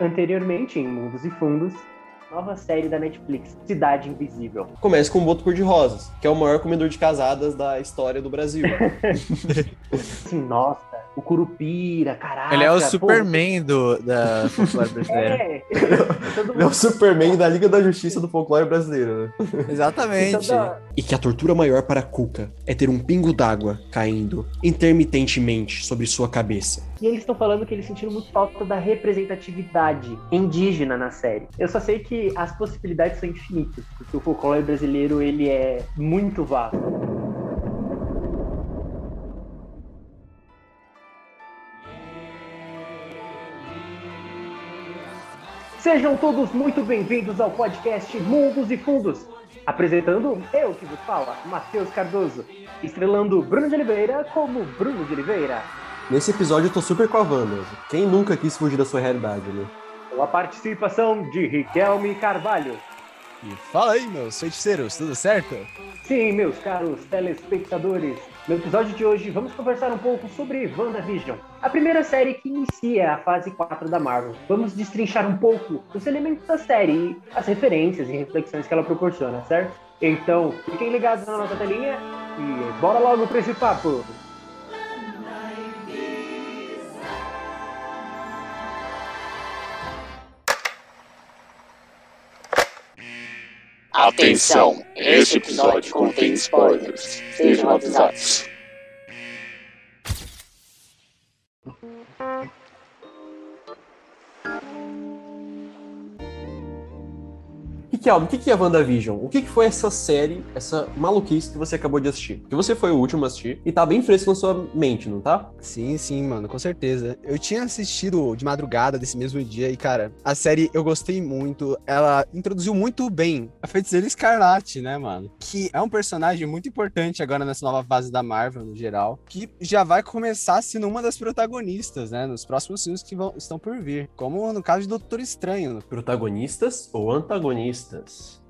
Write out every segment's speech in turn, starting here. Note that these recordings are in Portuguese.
Anteriormente, em Mundos e Fundos, nova série da Netflix, Cidade Invisível. Começa com o Boto Cor-de-Rosas, que é o maior comedor de casadas da história do Brasil. Assim, nossa, o Curupira, caraca. Ele é o pô, Superman do, da folclore brasileira. É, todo Ele é o Superman da Liga da Justiça do folclore brasileiro, né? Exatamente. toda- E que a tortura maior para Cuca é ter um pingo d'água caindo intermitentemente sobre sua cabeça. E eles estão falando que eles sentiram muito falta da representatividade indígena na série. Eu só sei que as possibilidades são infinitas, porque o folclore brasileiro ele é muito vasto. Sejam todos muito bem-vindos ao podcast Mundos e Fundos. Apresentando eu que vos fala, Matheus Cardoso. Estrelando Bruno de Oliveira como Bruno de Oliveira. Nesse episódio eu tô super com a Wanda. Quem nunca quis fugir da sua realidade, né? Com a participação de Riquelme Carvalho. E fala aí, meus feiticeiros, tudo certo? Sim, meus caros telespectadores. No episódio de hoje, vamos conversar um pouco sobre WandaVision, a primeira série que inicia a fase 4 da Marvel. Vamos destrinchar um pouco os elementos da série, as referências e reflexões que ela proporciona, certo? Então, fiquem ligados na nossa telinha e bora logo para esse papo! Atenção, este episódio contém spoilers. Sejam avisados. Riquelme, o que que é WandaVision? O que que foi essa série, essa maluquice que você acabou de assistir? Porque você foi o último a assistir e tá bem fresco na sua mente, não tá? Sim, sim, mano, com certeza. Eu tinha assistido de madrugada desse mesmo dia e, cara, a série eu gostei muito. Ela introduziu muito bem a Feiticeira Escarlate, né, mano? Que é um personagem muito importante agora nessa nova fase da Marvel, no geral, que já vai começar sendo uma das protagonistas, né, nos próximos filmes que vão, estão por vir. Como no caso de Doutor Estranho. Protagonistas ou antagonistas?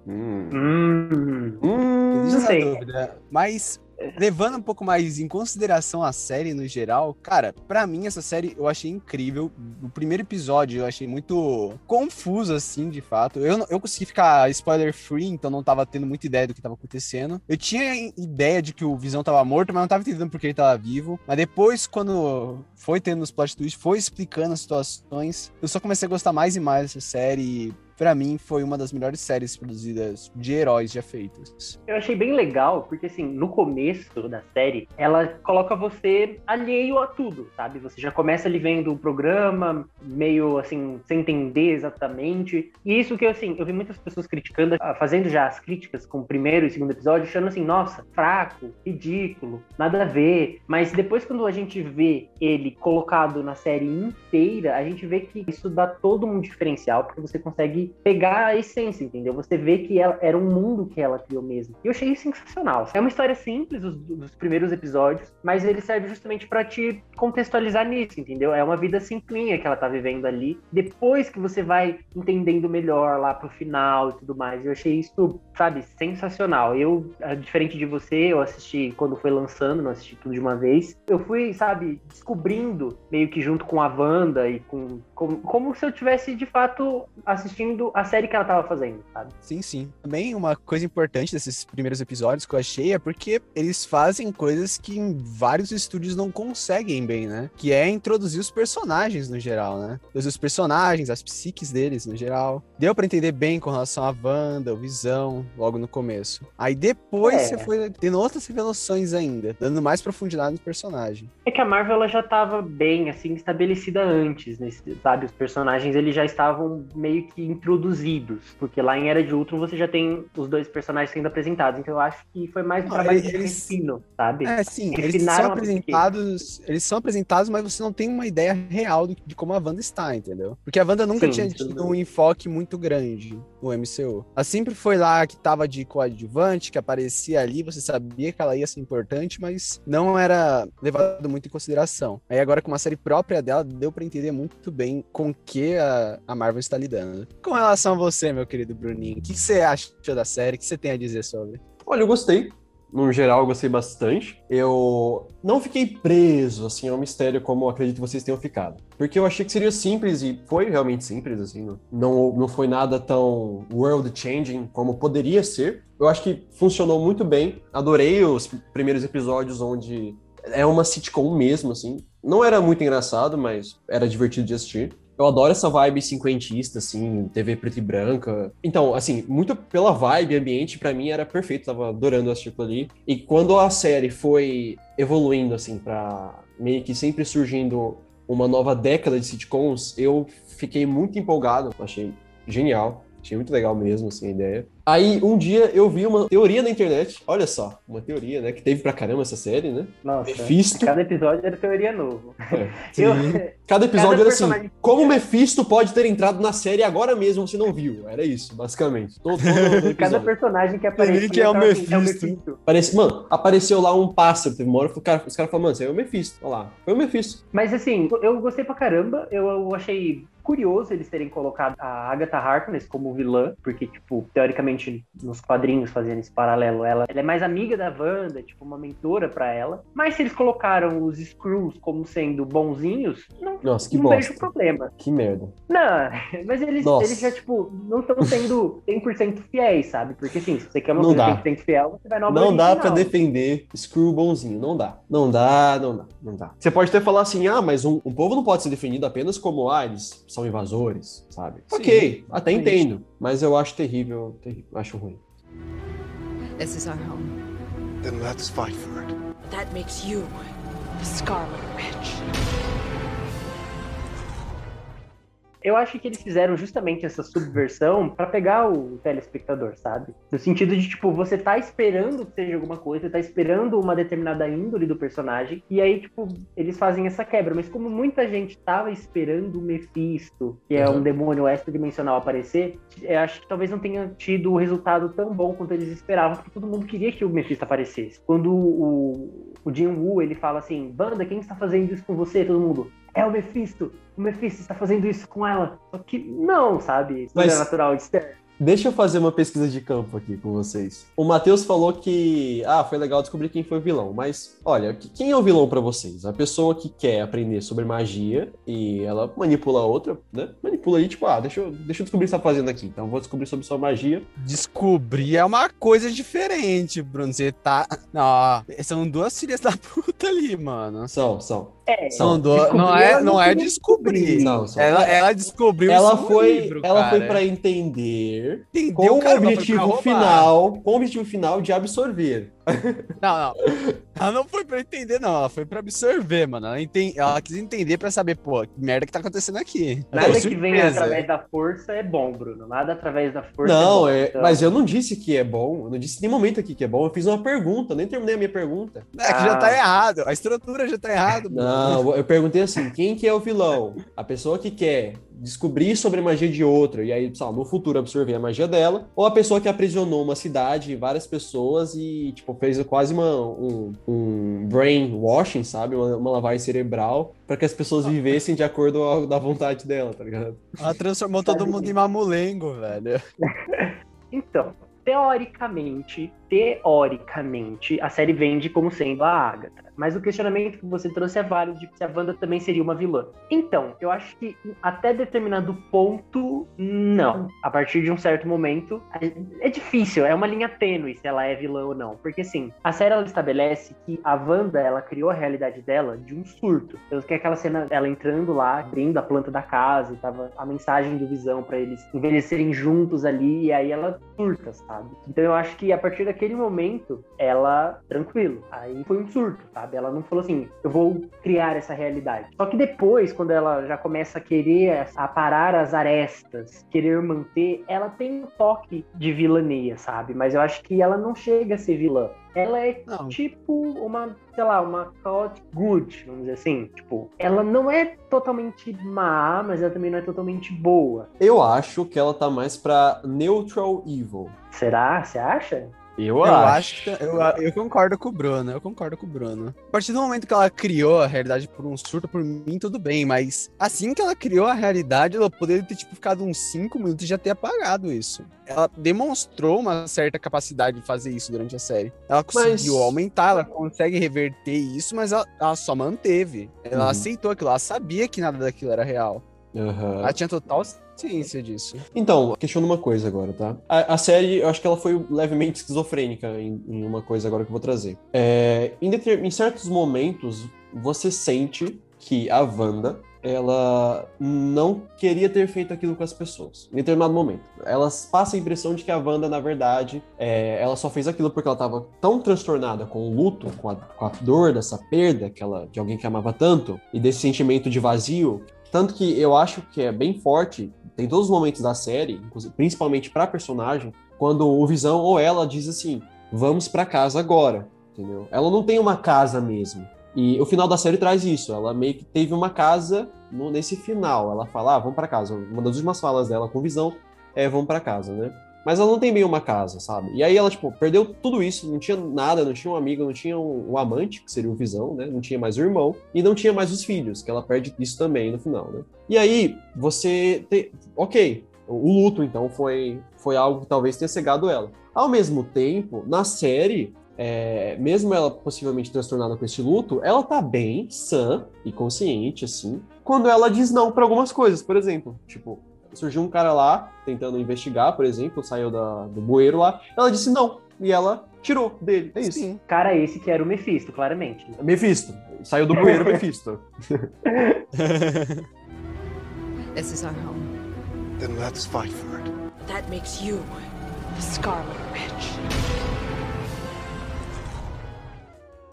Hum. Hum, Hum. Existe essa sei. dúvida. Mas levando um pouco mais em consideração a série no geral, cara, pra mim essa série eu achei incrível. O primeiro episódio eu achei muito confuso, assim, de fato. Eu, não- eu consegui ficar spoiler free, então não tava tendo muita ideia do que tava acontecendo. Eu tinha ideia de que o Visão tava morto, mas não tava entendendo por que ele tava vivo. Mas depois, quando foi tendo os plot twists, foi explicando as situações, eu só comecei a gostar mais e mais dessa série. Pra mim foi uma das melhores séries produzidas de heróis já feitas. Eu achei bem legal, porque assim, no começo da série, ela coloca você alheio a tudo, sabe? Você já começa ali vendo o programa, meio assim, sem entender exatamente. E isso que, assim, eu vi muitas pessoas criticando, ah, fazendo já as críticas com o primeiro e segundo episódio, achando assim, nossa, fraco, ridículo, nada a ver. Mas depois, quando a gente vê ele colocado na série inteira, a gente vê que isso dá todo um diferencial, porque você consegue pegar a essência, entendeu? Você vê que ela, era um mundo que ela criou mesmo. E eu achei sensacional. É uma história simples, os, dos primeiros episódios, mas ele serve justamente pra te contextualizar nisso, entendeu? É uma vida simplinha que ela tá vivendo ali. Depois que você vai entendendo melhor lá pro final e tudo mais. Eu achei isso, sabe, sensacional. Eu, diferente de você, eu assisti quando foi lançando, não assisti tudo de uma vez. Eu fui, sabe, descobrindo meio que junto com a Wanda e com como, como se eu tivesse de fato assistindo a série que ela tava fazendo, sabe? Sim, sim. Também uma coisa importante desses primeiros episódios que eu achei é porque eles fazem coisas que em vários estúdios não conseguem bem, né? Que é introduzir os personagens no geral, né? Os personagens, as psiques deles no geral. Deu pra entender bem com relação à Wanda, o Visão, logo no começo. Aí depois É. você foi tendo outras revelações ainda, dando mais profundidade no personagem. É que a Marvel ela já tava bem assim estabelecida antes, nesse, sabe? Os personagens eles já estavam meio que introduzidos, porque lá em Era de Ultron você já tem os dois personagens sendo apresentados, então eu acho que foi mais um Ah, trabalho de eles- refino, sabe? É, sim, Eles eles são apresentados, eles são apresentados, mas você não tem uma ideia real do- de como a Wanda está, entendeu? Porque a Wanda nunca Sim, tinha tido um enfoque muito grande no MCU. Ela sempre foi lá que tava de coadjuvante, que aparecia ali, você sabia que ela ia ser importante, mas não era levado muito em consideração. Aí agora com uma série própria dela, deu pra entender muito bem com que a, a Marvel está lidando. Com relação a você, meu querido Bruninho, o que você achou da série? O que você tem a dizer sobre? Olha, eu gostei. no geral, eu gostei bastante. Eu não fiquei preso, assim, ao mistério como acredito que vocês tenham ficado. Porque eu achei que seria simples e foi realmente simples, assim. Não, não foi nada tão world-changing como poderia ser. Eu acho que funcionou muito bem. Adorei os primeiros episódios onde é uma sitcom mesmo, assim. Não era muito engraçado, mas era divertido de assistir. Eu adoro essa vibe cinquentista, assim, TV preta e branca. Então, assim, muito pela vibe, ambiente, para mim era perfeito, tava adorando assistir aquilo ali. E quando a série foi evoluindo, assim, pra meio que sempre surgindo uma nova década de sitcoms, eu fiquei muito empolgado, achei genial. Achei muito legal mesmo, assim, a ideia. Aí, um dia, eu vi uma teoria na internet. Olha só, uma teoria, né? Que teve pra caramba essa série, né? Nossa, Mephisto. cada episódio era teoria novo. É, Eu- Cada episódio Cada era assim, como o Mephisto pode ter entrado na série agora mesmo você não viu? Era isso, basicamente. Todo, todo Cada personagem que aparecia que é o tava assim, Mephisto. Parece, mano, apareceu lá um pássaro, teve uma hora que o cara- os caras falaram, mano, isso aí é o Mephisto. Olha lá, foi o Mephisto. Mas assim, eu gostei pra caramba. Eu, eu achei curioso eles terem colocado a Agatha Harkness como vilã, porque, tipo, teoricamente, nos quadrinhos fazendo esse paralelo, ela, ela é mais amiga da Wanda, tipo, uma mentora pra ela. Mas se eles colocaram os Screws como sendo bonzinhos, não, Nossa, que não vejo problema. Que merda. Não, mas eles, Nossa. eles já, tipo, não estão sendo 100% fiéis, sabe? Porque, assim, se você quer uma Não coisa dá. 100% fiel, você vai na Não dá pra original. defender Screw bonzinho, não dá. Não dá, não dá, não dá. Você pode até falar assim, ah, mas um, um povo não pode ser definido apenas como, ah, eles são invasores, sabe? Sim, ok, até sim. entendo, mas eu acho terrível, terrível, acho ruim. This is our home. Then let's fight for it. That makes you the Scarlet Witch. Eu acho que eles fizeram justamente essa subversão pra pegar o telespectador, sabe? No sentido de, tipo, você tá esperando que seja alguma coisa, tá esperando uma determinada índole do personagem, e aí, tipo, eles fazem essa quebra. Mas como muita gente tava esperando o Mephisto, que é Uhum. um demônio extradimensional, aparecer, eu acho que talvez não tenha tido o resultado tão bom quanto eles esperavam, porque todo mundo queria que o Mephisto aparecesse. Quando o, o Jin Woo, ele fala assim, Banda, quem está fazendo isso com você? Todo mundo, é o Mephisto, o Mephisto está fazendo isso com ela. Só que não, sabe? Isso Mas- é natural externo. Deixa eu fazer uma pesquisa de campo aqui com vocês. O Matheus falou que, ah, foi legal descobrir quem foi o vilão, mas olha, que- quem é o vilão pra vocês? A pessoa que quer aprender sobre magia e ela manipula a outra, né? Manipula aí, tipo, ah, deixa eu, deixa eu descobrir o que você tá fazendo aqui. Então vou descobrir sobre sua magia. Descobrir é uma coisa diferente, Bruno. Você tá. Não, são duas filhas da puta ali, mano. São, são. É, São Não, duas. Não é, não é descobrir. Não, são. Ela, ela descobriu ela isso no foi, livro, ela cara. foi para entender Entendeu, com o pra objetivo final, com o objetivo final de absorver. Não, não. Ela não foi pra entender, não. Ela foi pra absorver, mano. Ela, ela quis entender pra saber, pô, que merda que tá acontecendo aqui. Nada que vem através da força é bom, Bruno. Nada através da força é Não, bom. é, Então, mas eu não disse que é bom, eu não disse em nenhum momento aqui que é bom, eu fiz uma pergunta, nem terminei a minha pergunta. É que já Ah. tá errado. A estrutura já tá errada. Bruno. Não, eu perguntei assim, quem que é o vilão? A pessoa que quer descobrir sobre a magia de outra e aí, sei lá, no futuro absorver a magia dela, ou a pessoa que aprisionou uma cidade, várias pessoas e, tipo, fez quase uma, um, um brainwashing, sabe? Uma, uma lavagem cerebral para que as pessoas vivessem de acordo com a da vontade dela, tá ligado? Ela transformou todo mundo em mamulengo, velho. Então, teoricamente, teoricamente, a série vende como sendo a Agatha. Mas o questionamento que você trouxe é válido de se a Wanda também seria uma vilã. Então, eu acho que até determinado ponto, não. A partir de um certo momento, é difícil, é uma linha tênue se ela é vilã ou não. Porque assim, a série ela estabelece que a Wanda, ela criou a realidade dela de um surto. Então, que aquela cena ela entrando lá, abrindo a planta da casa, tava a mensagem do Visão pra eles envelhecerem juntos ali, e aí ela surta, sabe? Então eu acho que a partir daquele momento, ela, tranquilo, aí foi um surto, sabe? Ela não falou assim, eu vou criar essa realidade. Só que depois, quando ela já começa a querer aparar as arestas, querer manter, ela tem um toque de vilania, sabe? Mas eu acho que ela não chega a ser vilã. Ela é Não. tipo uma, sei lá, uma chaotic good, vamos dizer assim. Tipo, ela não é totalmente má, mas ela também não é totalmente boa. Eu acho que ela tá mais pra neutral evil. Será? Você acha? Eu, Eu acho. acho, que- eu, eu concordo com o Bruno, eu concordo com o Bruno. A partir do momento que ela criou a realidade por um surto, por mim, tudo bem, mas assim que ela criou a realidade, ela poderia ter tipo, ficado uns 5 minutos e já ter apagado isso. Ela demonstrou uma certa capacidade de fazer isso durante a série. Ela conseguiu Mas- aumentar, ela consegue reverter isso, mas ela, ela só manteve. Ela Uhum. aceitou aquilo, ela sabia que nada daquilo era real. Aham. Ela tinha total ciência disso. Então, questiono uma coisa agora, tá? A, a série, eu acho que ela foi levemente esquizofrênica em, em uma coisa agora que eu vou trazer. É, em, em certos momentos, você sente que a Wanda, ela não queria ter feito aquilo com as pessoas. Em determinado momento. Ela passa a impressão de que a Wanda, na verdade, é, ela só fez aquilo porque ela estava tão transtornada com o luto, com a, com a dor dessa perda que ela, de alguém que amava tanto, e desse sentimento de vazio, tanto que eu acho que é bem forte, tem todos os momentos da série, principalmente pra personagem, quando o Visão ou ela diz assim: vamos pra casa agora, entendeu? Ela não tem uma casa mesmo. E o final da série traz isso. Ela meio que teve uma casa no- nesse final. Ela fala: ah, vamos pra casa. Uma das últimas falas dela com Visão é: vamos pra casa, né? Mas ela não tem meio uma casa, sabe? E aí ela, tipo, perdeu tudo isso, não tinha nada, não tinha um amigo, não tinha um, um amante, que seria o Visão, né? Não tinha mais o irmão, e não tinha mais os filhos, que ela perde isso também no final, né? E aí, você. Te... Ok, o luto, então, foi, foi algo que talvez tenha cegado ela. Ao mesmo tempo, na série, é, mesmo ela possivelmente transtornada com esse luto, ela tá bem, sã e consciente, assim, quando ela diz não pra algumas coisas, por exemplo. Tipo, surgiu um cara lá tentando investigar, por exemplo, saiu da- do bueiro lá, ela disse não, e ela tirou dele. É isso. Sim. Cara, esse que era o Mephisto, claramente. Mephisto. Saiu do bueiro, Mephisto. This is our home. Then let's fight for it. That makes you Scarlet Witch.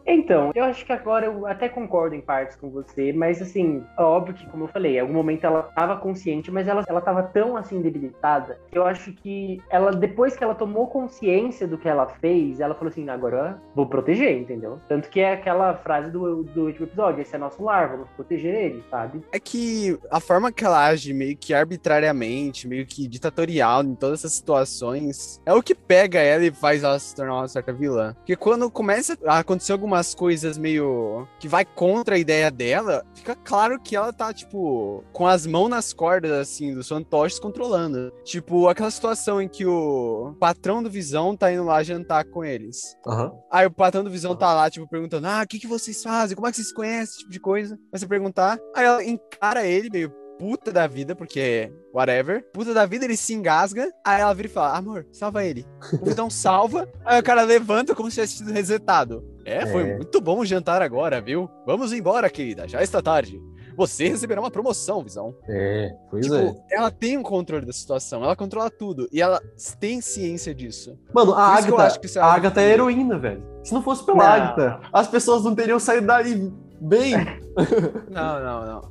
Então, eu acho que agora eu até concordo em partes com você, mas assim, óbvio que, como eu falei, em algum momento ela estava consciente, mas ela, ela tava tão assim debilitada que eu acho que ela, depois que ela tomou consciência do que ela fez, ela falou assim: agora vou proteger, entendeu? Tanto que é aquela frase do, do último episódio: esse é nosso lar, vamos proteger ele, sabe? É que a forma que ela age meio que arbitrariamente, meio que ditatorial em todas essas situações, é o que pega ela e faz ela se tornar uma certa vilã. Porque quando começa a acontecer algumas coisas meio que vai contra a ideia dela, fica claro que ela tá, tipo, com as mãos nas cordas, assim, dos fantoches controlando. Tipo, aquela situação em que o patrão do Visão tá indo lá jantar com eles. Aham. Aí o patrão do Visão tá lá, tipo, perguntando: Ah, o que, que vocês fazem? Como é que vocês se conhecem? Esse tipo de coisa. Vai você perguntar. Aí ela encara ele, meio puta da vida, porque whatever. Puta da vida, ele se engasga. Aí ela vira e fala: Amor, salva ele. O Visão salva. Aí o cara levanta como se tivesse sido resetado. É, foi É. muito bom o jantar agora, viu? Vamos embora, querida. Já está tarde. Você receberá uma promoção, Visão. É, pois Tipo, é. ela tem um controle da situação, ela controla tudo. E ela tem ciência disso. Mano, a que eu Agatha, acho que é a Agatha é heroína, velho. Se não fosse pela Não. Agatha, as pessoas não teriam saído daí bem. Não, não, não.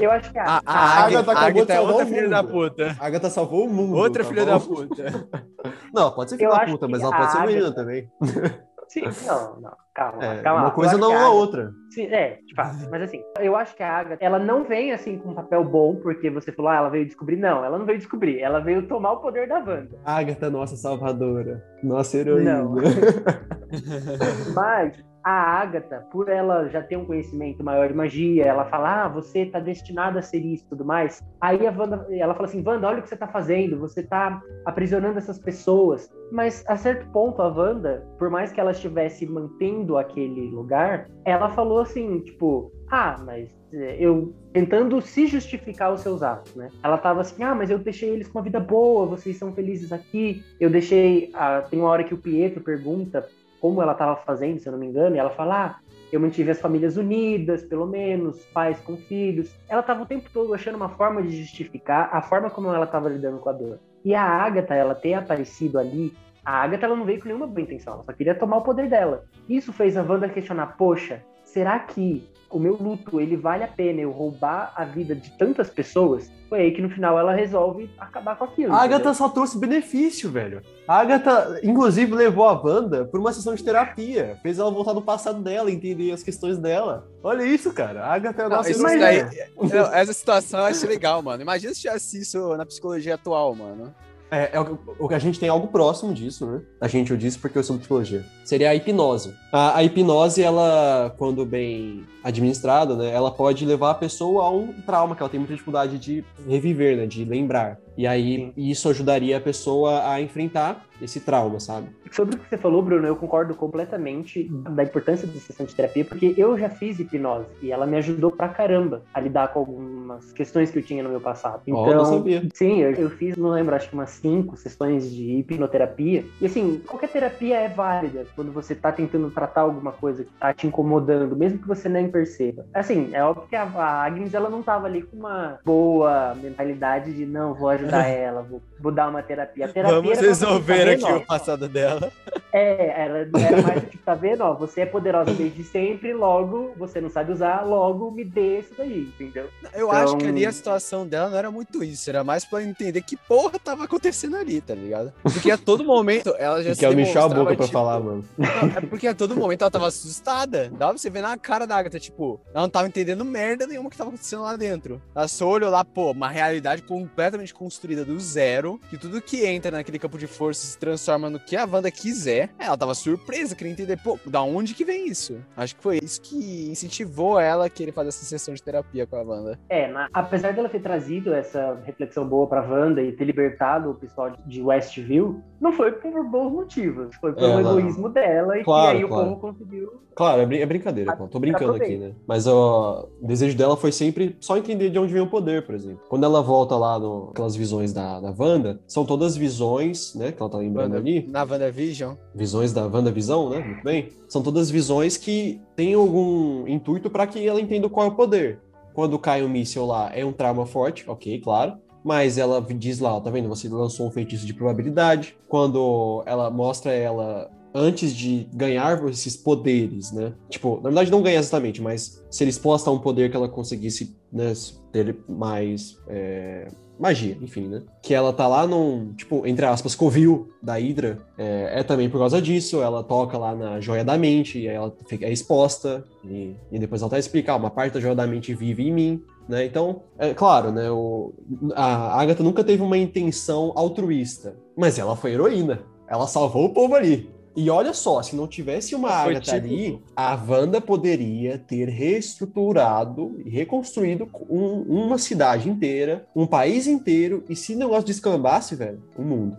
Eu acho que a, A, a, A Agatha, Agatha é outra o filha da puta. A Agatha salvou o mundo. Outra tá filha bom? da puta. Não, pode ser filha Eu da puta, mas ela pode ser heroína Agatha- também. Sim, não, não, calma, É, calma. uma coisa não é a a Agatha- outra. Sim, é, de fato. Mas assim, eu acho que a Agatha, ela não vem assim com um papel bom, porque você falou, ah, ela veio descobrir. Não, ela não veio descobrir, ela veio tomar o poder da Wanda. Agatha, nossa salvadora. Nossa heroína. Não. Mas a Agatha, por ela já ter um conhecimento maior de magia, ela fala, ah, você tá destinada a ser isso tudo mais. Aí a Wanda, ela fala assim, Wanda, olha o que você tá fazendo, você tá aprisionando essas pessoas. Mas a certo ponto, a Wanda, por mais que ela estivesse mantendo aquele lugar, ela falou assim, tipo, ah, mas eh, eu tentando se justificar os seus atos, né? Ela tava assim, ah, mas eu deixei eles com uma vida boa, vocês são felizes aqui. Eu deixei, ah, tem uma hora que o Pietro pergunta como ela estava fazendo, se eu não me engano, e ela fala, ah, eu mantive as famílias unidas, pelo menos, pais com filhos. Ela estava o tempo todo achando uma forma de justificar a forma como ela estava lidando com a dor. E a Agatha, ela ter aparecido ali, a Agatha ela não veio com nenhuma boa intenção, ela só queria tomar o poder dela. Isso fez a Wanda questionar, poxa, será que o meu luto, ele vale a pena eu roubar a vida de tantas pessoas? Foi aí que no final ela resolve acabar com aquilo. A Agatha entendeu? só trouxe benefício, velho. A Agatha, inclusive, levou a Wanda por uma sessão de terapia. Fez ela voltar no passado dela, entender as questões dela. Olha isso, cara. A Agatha é a Não, nossa isso heroína. daí- Não, essa situação eu achei legal, mano. Imagina se tivesse isso na psicologia atual, mano. É, é o, que a gente tem algo próximo disso, né? A gente, eu disse porque eu sou de psicologia. Seria a hipnose. A, a hipnose, ela, quando bem administrada, né, ela pode levar a pessoa a um trauma que ela tem muita dificuldade de reviver, né, de lembrar. E aí isso ajudaria a pessoa a enfrentar esse trauma, sabe? Sobre o que você falou, Bruno, eu concordo completamente da importância da sessão de terapia, porque eu já fiz hipnose e ela me ajudou pra caramba a lidar com algumas questões que eu tinha no meu passado. Então, não sabia. sim, eu, eu fiz, não lembro, acho que umas cinco sessões de hipnoterapia. E assim, qualquer terapia é válida quando você tá tentando tratar alguma coisa que tá te incomodando, mesmo que você nem perceba. Assim, é óbvio que a, a Agnes, ela não tava ali com uma boa mentalidade de não, vou ajudar ela, vou, vou dar uma terapia. A terapia Vamos resolver tá aqui o passado dela. É, era, era mais tipo, tá vendo? Ó, você é poderosa desde sempre, logo você não sabe usar, logo me dê isso daí, entendeu? Eu Então- acho que ali a situação dela não era muito isso, era mais pra entender que porra tava acontecendo ali, tá ligado? Porque a todo momento ela já E se que ela me encheu a boca pra tipo, falar, mano. Não, é porque a todo momento ela tava assustada. Dava pra você ver na cara da Agatha, tipo, ela não tava entendendo merda nenhuma que tava acontecendo lá dentro. Ela só olhou lá, pô, uma realidade completamente construída do zero, que tudo que entra naquele campo de força se transforma no que a Wanda quiser. Ela tava surpresa, queria entender, pô, da onde que vem isso? Acho que foi isso que incentivou ela a querer fazer essa sessão de terapia com a Wanda. É, na- apesar dela ter trazido essa reflexão boa pra Wanda e ter libertado o pessoal de Westview, não foi por bons motivos. Foi pelo Ela- egoísmo dela e Claro, que aí claro. o povo conseguiu. Claro, é, brin- é brincadeira, pô. Tô brincando aqui, né? Mas ó, o desejo dela foi sempre só entender de onde vem o poder, por exemplo. Quando ela volta lá no, aquelas visões da, da Wanda, são todas visões, né? Que ela tá lembrando Wanda- ali. Na WandaVision. Visões da WandaVisão, né? Muito bem. São todas visões que têm algum intuito para que ela entenda qual é o poder. Quando cai um míssil lá, é um trauma forte, ok, claro. Mas ela diz lá, ó, tá vendo? Você lançou um feitiço de probabilidade. Quando ela mostra ela antes de ganhar esses poderes, né? Tipo, na verdade não ganhar exatamente, mas ser exposta a um poder que ela conseguisse né, ter mais é, magia, enfim, né? Que ela tá lá num, tipo, entre aspas, covil da Hydra, é, é também por causa disso, ela toca lá na joia da mente, e aí ela fica, é exposta, e, e depois ela tá explicar, uma parte da joia da mente vive em mim, né? Então, é claro, né? O, a Agatha nunca teve uma intenção altruísta, mas ela foi heroína. Ela salvou o povo ali. E olha só, se não tivesse uma Foi Agatha tipo- ali, a Wanda poderia ter reestruturado e reconstruído um- uma cidade inteira, um país inteiro, e se o negócio descambasse, velho, o mundo.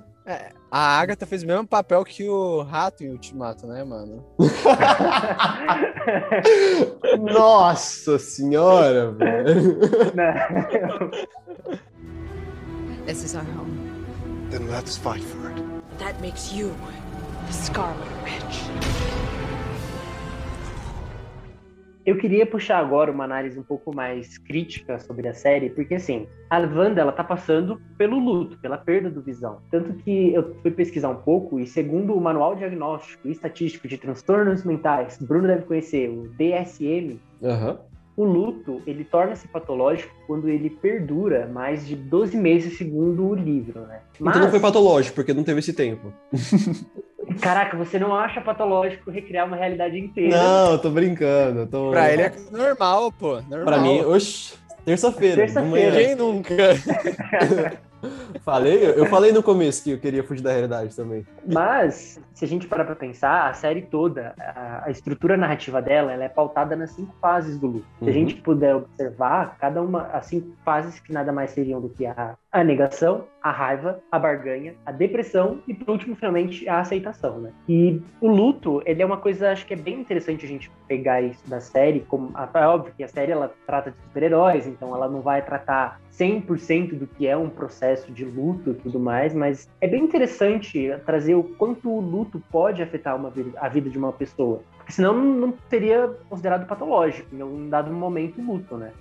A Agatha fez o mesmo papel que o rato em Ultimato, né, mano? Nossa senhora, velho. Não. This is our home. Then let's fight for it. That makes you the Scarlet Witch. Eu queria puxar agora uma análise um pouco mais crítica sobre a série, porque assim, a Wanda ela tá passando pelo luto, pela perda do Visão. Tanto que eu fui pesquisar um pouco e segundo o Manual Diagnóstico e Estatístico de Transtornos Mentais, Bruno deve conhecer, o DSM, Aham. o luto, ele torna-se patológico quando ele perdura mais de 12 meses, segundo o livro, né? Então não foi patológico, porque não teve esse tempo. Caraca, você não acha patológico recriar uma realidade inteira? Não, eu tô brincando. eu Tô... Pra ele é normal, pô. Normal. Pra mim, oxe, terça-feira. Terça-feira. Quem nunca? Falei, eu falei no começo que eu queria fugir da realidade também. Mas, se a gente parar pra pensar, a série toda, a, a estrutura narrativa dela, ela é pautada nas cinco fases do luto. Se a Uhum. gente puder observar, cada uma, as cinco fases que nada mais seriam do que a, a negação, a raiva, a barganha, a depressão e, por último, finalmente, a aceitação, né? E o luto, ele é uma coisa, acho que é bem interessante a gente pegar isso da série, como, é óbvio que a série, ela trata de super-heróis, então ela não vai tratar 100% do que é um processo de luto e tudo mais, mas é bem interessante trazer o quanto o luto pode afetar uma vida, a vida de uma pessoa. Porque senão não, seria considerado patológico, em um dado momento, luto, né?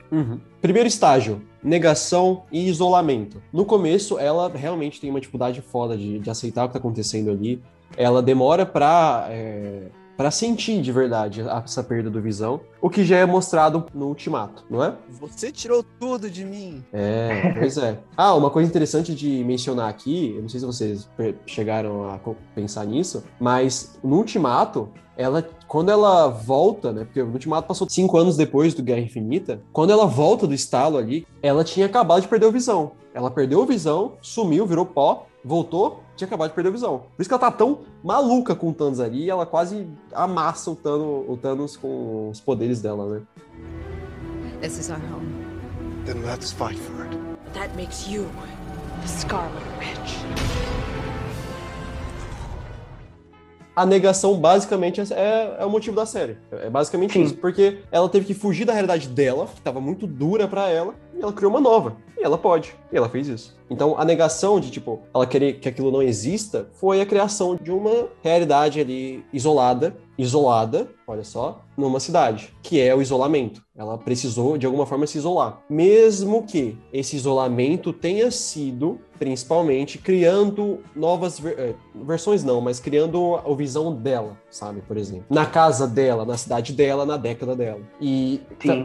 Primeiro estágio, negação e isolamento. No começo, ela realmente tem uma dificuldade foda de, de aceitar o que tá acontecendo ali. Ela demora pra, é, pra sentir de verdade essa perda do visão, o que já é mostrado no ultimato, não é? Você tirou tudo de mim. É, pois é. Ah, uma coisa interessante de mencionar aqui, eu não sei se vocês chegaram a pensar nisso, mas no Ultimato, ela, quando ela volta, né? Porque o Ultimato passou cinco anos depois do Guerra Infinita, quando ela volta do estalo ali, ela tinha acabado de perder o visão. Ela perdeu o visão, sumiu, virou pó, voltou, tinha acabado de perder a visão. Por isso que ela tá tão maluca com o Thanos ali, e ela quase amassa o Thanos, o Thanos com os poderes dela, né? This is our home. Then let's fight for it. That makes you the Scarlet Witch. A negação, basicamente, é, é o motivo da série. É basicamente Sim. isso. Porque ela teve que fugir da realidade dela, que tava muito dura pra ela, e ela criou uma nova. E ela pode. E ela fez isso. Então, a negação de, tipo, ela querer que aquilo não exista foi a criação de uma realidade ali isolada, isolada, olha só, numa cidade, que é o isolamento. Ela precisou, de alguma forma, se isolar. Mesmo que esse isolamento tenha sido, principalmente, criando novas ver- eh, versões, não, mas criando a visão dela, sabe, por exemplo. Na casa dela, na cidade dela, na década dela. E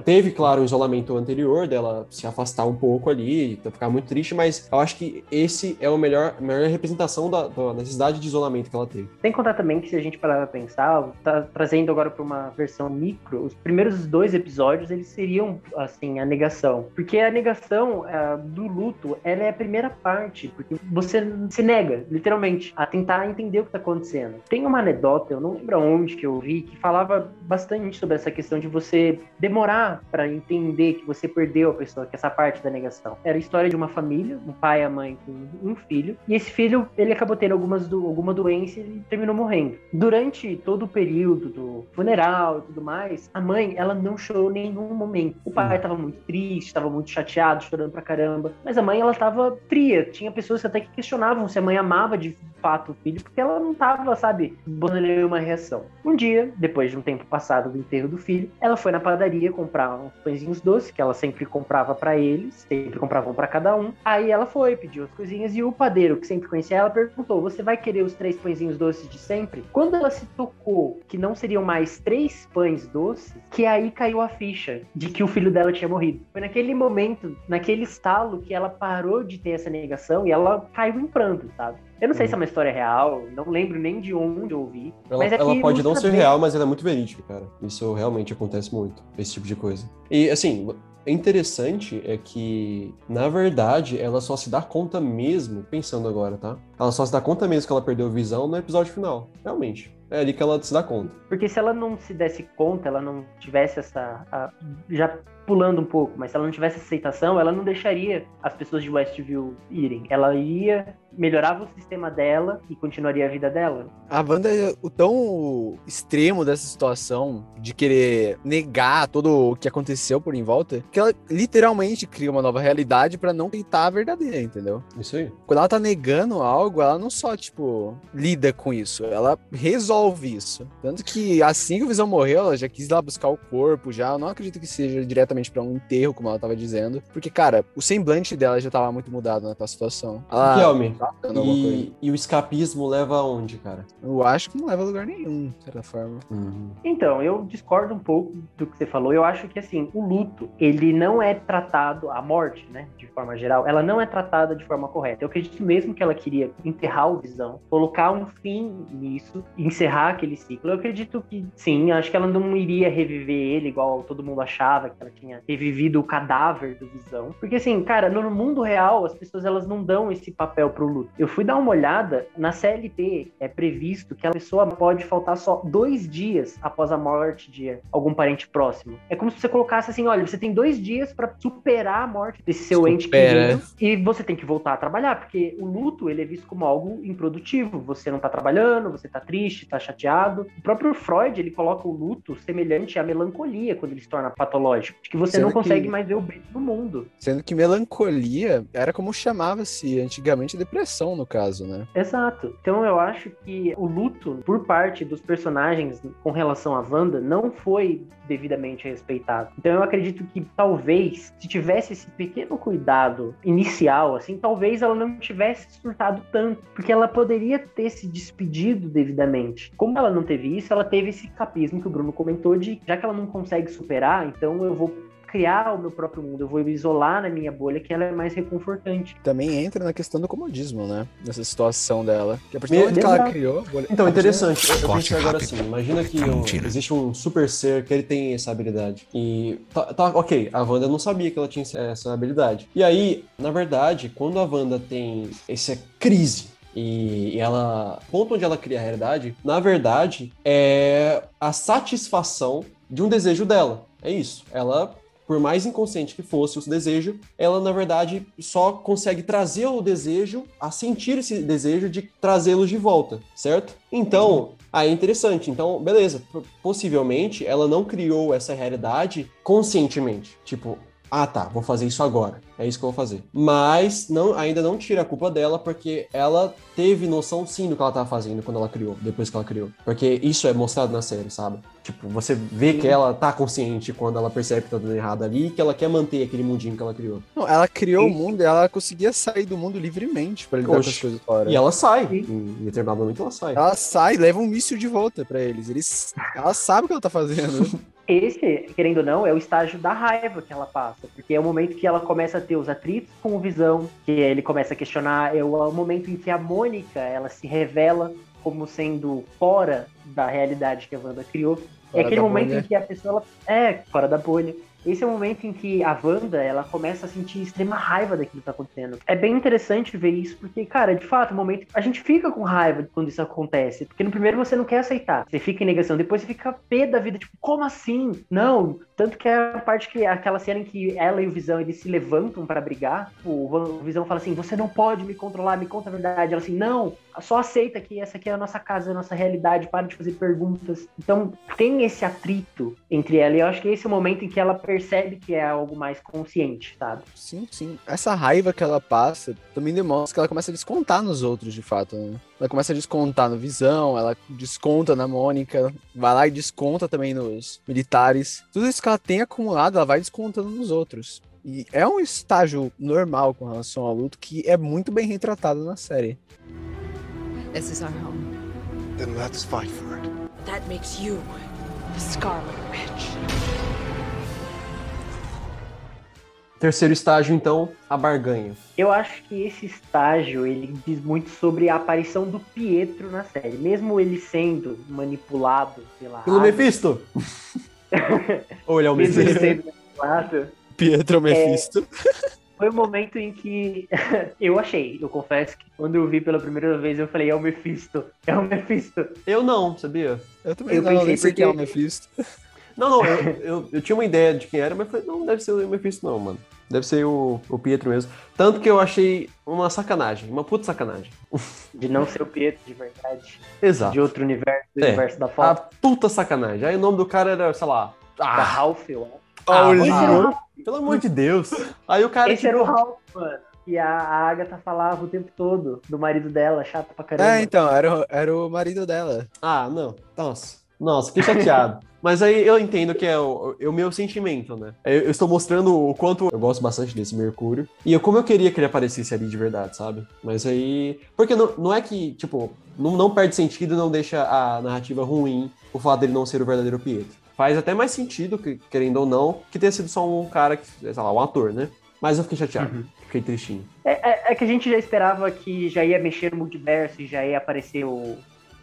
teve, claro, um isolamento anterior dela se afastar um pouco ali, ficar muito triste, mas eu acho que esse é o melhor, a melhor representação da, da necessidade de isolamento que ela teve. Sem contar também que se a gente parar pra pensar, tá trazendo agora para uma versão micro, os primeiros dois episódios eles seriam assim a negação, porque a negação eh, do luto ela é a primeira parte, porque você se nega literalmente a tentar entender o que tá acontecendo. Tem uma anedota, eu não lembro onde que eu vi, que falava bastante sobre essa questão de você demorar para entender que você perdeu a pessoa, que essa parte da negação. Era a história de uma família, um pai e a mãe com um filho, e esse filho ele acabou tendo algumas do, alguma doença e terminou morrendo. Durante todo o período do funeral e tudo mais, a mãe ela não chorou em nenhum momento. O pai estava muito triste, estava muito chateado, chorando pra caramba, mas a mãe ela estava fria. Tinha pessoas até que questionavam se a mãe amava de fato o filho, porque ela não estava, sabe, botando nele uma reação. Um dia, depois de um tempo passado do enterro do filho, ela foi na padaria comprar uns pãezinhos doces que ela sempre comprava pra eles, sempre compravam pra cada um. Aí ela foi, pediu as coisinhas e o padeiro, que sempre conhecia ela, perguntou: Você vai querer os três pãezinhos doces de sempre? Quando ela se tocou que não seriam mais três pães doces, que aí caiu a ficha de que o filho dela tinha morrido. Foi naquele momento, naquele estalo, que ela parou de ter essa negação e ela caiu em pranto, sabe? Eu não sei se é uma história real, não lembro nem de onde eu ouvi. Ela, mas é ela pode não ser real, mas ela é muito verídica, cara. Isso realmente acontece muito, esse tipo de coisa. E, assim, é interessante é que, na verdade, ela só se dá conta mesmo, pensando agora, tá? Ela só se dá conta mesmo que ela perdeu a visão no episódio final. Realmente. É ali que ela se dá conta. Porque se ela não se desse conta, ela não tivesse essa. a- já pulando um pouco, mas se ela não tivesse essa aceitação, ela não deixaria as pessoas de Westview irem. Ela ia, melhorava o sistema dela e continuaria a vida dela. A Wanda é o tão extremo dessa situação de querer negar todo o que aconteceu por em volta, que ela literalmente cria uma nova realidade pra não aceitar a verdadeira, entendeu? Isso aí. Quando ela tá negando algo, ela não só, tipo, lida com isso, ela resolve isso. Tanto que assim que o Visão morreu, ela já quis ir lá buscar o corpo, já. Eu não acredito que seja diretamente pra um enterro, como ela tava dizendo. Porque, cara, o semblante dela já tava muito mudado naquela situação. Ela Guilherme, tá e, e o escapismo leva aonde, cara? Eu acho que não leva a lugar nenhum, de certa forma. Então, eu discordo um pouco do que você falou. Eu acho que, assim, o luto, ele não é tratado, a morte, né, de forma geral, ela não é tratada de forma correta. Eu acredito mesmo que ela queria enterrar o Visão, colocar um fim nisso, encerrar aquele ciclo. Eu acredito que, sim, acho que ela não iria reviver ele igual todo mundo achava que ela tinha revivido o cadáver do Visão. Porque, assim, cara, no mundo real, as pessoas, elas não dão esse papel pro luto. Eu fui dar uma olhada, na CLT é previsto que a pessoa pode faltar só dois dias após a morte de algum parente próximo. É como se você colocasse assim, olha, você tem dois dias pra superar a morte desse seu ente Supera. querido e você tem que voltar a trabalhar, porque o luto, ele é visto como algo improdutivo. Você não tá trabalhando, você tá triste, tá chateado. O próprio Freud, ele coloca o luto semelhante à melancolia quando ele se torna patológico. De que você Sendo não que- consegue mais ver o brilho no mundo. Sendo que melancolia era como chamava-se antigamente depressão, no caso, né? Exato. Então eu acho que o luto por parte dos personagens com relação à Wanda não foi devidamente respeitado. Então eu acredito que talvez se tivesse esse pequeno cuidado inicial, assim, talvez ela não tivesse surtado tanto, porque ela poderia ter se despedido devidamente. Como ela não teve isso, ela teve esse capismo que o Bruno comentou de já que ela não consegue superar, então eu vou criar o meu próprio mundo, eu vou me isolar na minha bolha que ela é mais reconfortante. Também entra na questão do comodismo, né? Nessa situação dela. Que a partir do Me- momento que ela criou. a bolha- Então, interessante. Eu, eu pensei agora rápido. assim, imagina que mentira. existe um super ser que ele tem essa habilidade. E tá, tá, ok, a Wanda não sabia que ela tinha essa habilidade. E aí, na verdade, quando a Wanda tem essa crise E, ela. O ponto onde ela cria a realidade, na verdade, é a satisfação de um desejo dela. É isso. Ela por mais inconsciente que fosse o desejo, ela na verdade só consegue trazer o desejo, a sentir esse desejo de trazê-los de volta, certo? Então, aí é interessante. Então, beleza, possivelmente ela não criou essa realidade conscientemente. Tipo, ah tá, vou fazer isso agora. É isso que eu vou fazer. Mas não, ainda não tira a culpa dela, porque ela teve noção sim do que ela tava fazendo quando ela criou, depois que ela criou. Porque isso é mostrado na série, sabe? Tipo, você vê que ela tá consciente quando ela percebe que tá dando errado ali e que ela quer manter aquele mundinho que ela criou. Não, ela criou o mundo e ela conseguia sair do mundo livremente pra lidar com Oxe. as coisas fora. E ela sai. Sim. Em determinado momento ela sai. Ela sai leva um míssil de volta pra eles. eles. Ela sabe o que ela tá fazendo. Esse, querendo ou não, é o estágio da raiva que ela passa, porque é o momento que ela começa a ter os atritos com o Visão, que ele começa a questionar, é o, é momento em que a Mônica, ela se revela como sendo fora da realidade que a Wanda criou. é Fora aquele da momento bolha. em que a pessoa ela, é fora da bolha. Esse é o momento em que a Wanda, ela começa a sentir extrema raiva daquilo que tá acontecendo. É bem interessante ver isso, porque, cara, de fato, o momento a gente fica com raiva quando isso acontece, porque no primeiro você não quer aceitar, você fica em negação, depois você fica pé da vida, tipo, como assim? Não, tanto que é a parte que aquela cena em que ela e o Visão eles se levantam pra brigar, tipo, o Visão fala assim: "Você não pode me controlar, me conta a verdade". Ela assim: "Não, só aceita que essa aqui é a nossa casa, a nossa realidade, para de fazer perguntas". Então, tem esse atrito entre ela e eu acho que esse é o momento em que ela percebe que é algo mais consciente, sabe? Sim, sim. Essa raiva que ela passa também demonstra que ela começa a descontar nos outros, de fato. Né? Ela começa a descontar no Visão, ela desconta na Mônica, vai lá e desconta também nos militares. Tudo isso que ela tem acumulado, ela vai descontando nos outros. E é um estágio normal com relação ao luto que é muito bem retratado na série. This is our home. Then let's fight for it. That makes you the Scarlet Witch. Terceiro estágio, então, a barganha. Eu acho que esse estágio ele diz muito sobre a aparição do Pietro na série, mesmo ele sendo manipulado pela Pelo Agatha, Mephisto! Ou ele é o mesmo ele Mephisto? sendo manipulado, Pietro Mephisto. Foi o momento em que eu achei, eu confesso que quando eu vi pela primeira vez eu falei, é o Mephisto, é o Mephisto. Eu não, sabia? Eu também Eu não, pensei sei quem é o porque- Mephisto. Não, não, eu, eu, eu tinha uma ideia de quem era, mas falei, não deve ser o Mephisto, não, mano. Deve ser o, o Pietro mesmo. Tanto que eu achei uma sacanagem, uma puta sacanagem. De não ser o Pietro de verdade, Exato. de outro universo, do É. universo da A foto, puta sacanagem. Aí o nome do cara era, sei lá. Ah, Ralph, eu acho. Ah, o pelo amor de Deus. Aí o cara. esse era o Ralph, mano. Que a, a Agatha falava o tempo todo do marido dela, chato pra caramba. É, então, era, o- era o marido dela. Ah, não. Nossa. Nossa, que chateado. Mas aí eu entendo que é o, é o meu sentimento, né? Eu, eu estou mostrando o quanto eu gosto bastante desse Mercúrio. E eu, como eu queria que ele aparecesse ali de verdade, sabe? Mas aí. Porque não, não é que, tipo, não, não perde sentido e não deixa a narrativa ruim o fato dele não ser o verdadeiro Pietro. Faz até mais sentido, que- querendo ou não, que tenha sido só um cara, que, sei lá, um ator, né? Mas eu fiquei chateado. Uhum. Fiquei tristinho. É, é- é que a gente já esperava que já ia mexer no multiverso e já ia aparecer o,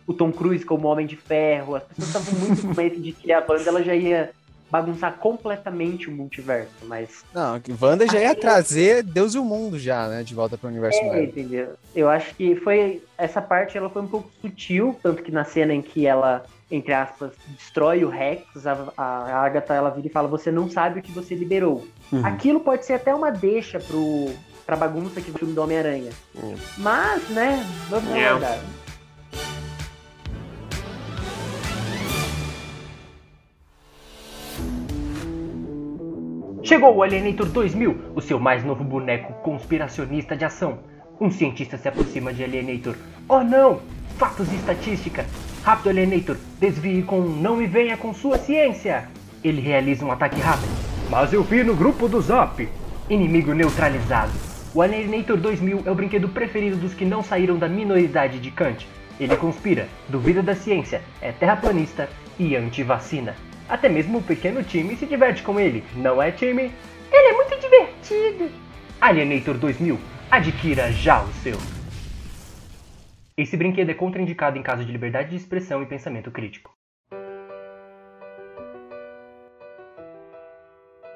o Tom Cruise como Homem de Ferro. As pessoas estavam muito com medo de que a banda ela já ia bagunçar completamente o multiverso, mas Não, que Wanda já ia trazer Deus e o mundo já, né? De volta pro universo é, Marvel. entendeu? Eu acho que foi essa parte ela foi um pouco sutil, tanto que na cena em que ela entre aspas destrói o Rex, a, a Agatha ela vira e fala: "Você não sabe o que você liberou". Uhum. Aquilo pode ser até uma deixa pro pra bagunça que o filme do Homem-Aranha. Hum. Mas, né, vamos É. aguardar. Chegou o Alienator 2000, o seu mais novo boneco conspiracionista de ação. Um cientista se aproxima de Alienator. Oh não! Fatos e estatística! Rápido, Alienator! Desvie com um não me venha com sua ciência! Ele realiza um ataque rápido. Mas eu vi no grupo do Zap! Inimigo neutralizado. O Alienator 2000 é o brinquedo preferido dos que não saíram da minoridade de Kant. Ele conspira, duvida da ciência, é terraplanista e anti-vacina. Até mesmo o pequeno time se diverte com ele, não é time? Ele é muito divertido! Alienator 2000, adquira já o seu. Esse brinquedo é contraindicado em caso de liberdade de expressão e pensamento crítico.